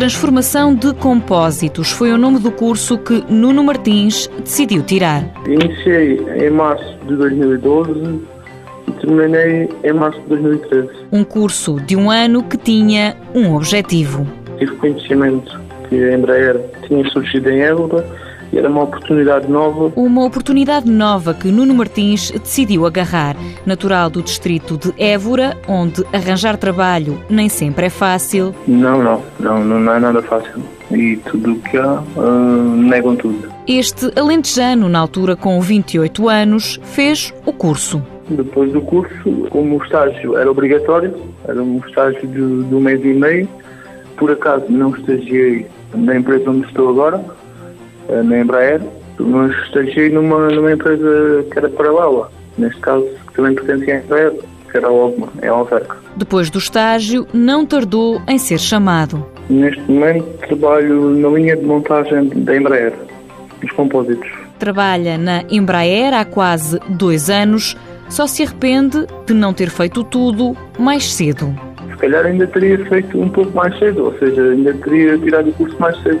Transformação de Compósitos foi o nome do curso que Nuno Martins decidiu tirar. Iniciei em março de 2012 e terminei em março de 2013. Um curso de um ano que tinha um objetivo. Tive conhecimento que a Embraer tinha surgido em Évora e era uma oportunidade nova. Uma oportunidade nova que Nuno Martins decidiu agarrar. Natural do distrito de Évora, onde arranjar trabalho nem sempre é fácil. Não, não, não, não é nada fácil. E tudo o que há, uh, negam tudo. Este alentejano, na altura com 28 anos, fez o curso. Depois do curso, como o estágio era obrigatório, era um estágio de, de um mês e meio, por acaso não estagiei na empresa onde estou agora, na Embraer, mas estagiei numa, numa empresa que era paralela, neste caso, que também pertencia à Embraer, que era a Ogma, em Alverca. Depois do estágio, não tardou em ser chamado. Neste momento trabalho na linha de montagem da Embraer, dos compósitos. Trabalha na Embraer há quase dois anos, só se arrepende de não ter feito tudo mais cedo. Se calhar ainda teria feito um pouco mais cedo, ou seja, ainda teria tirado o curso mais cedo.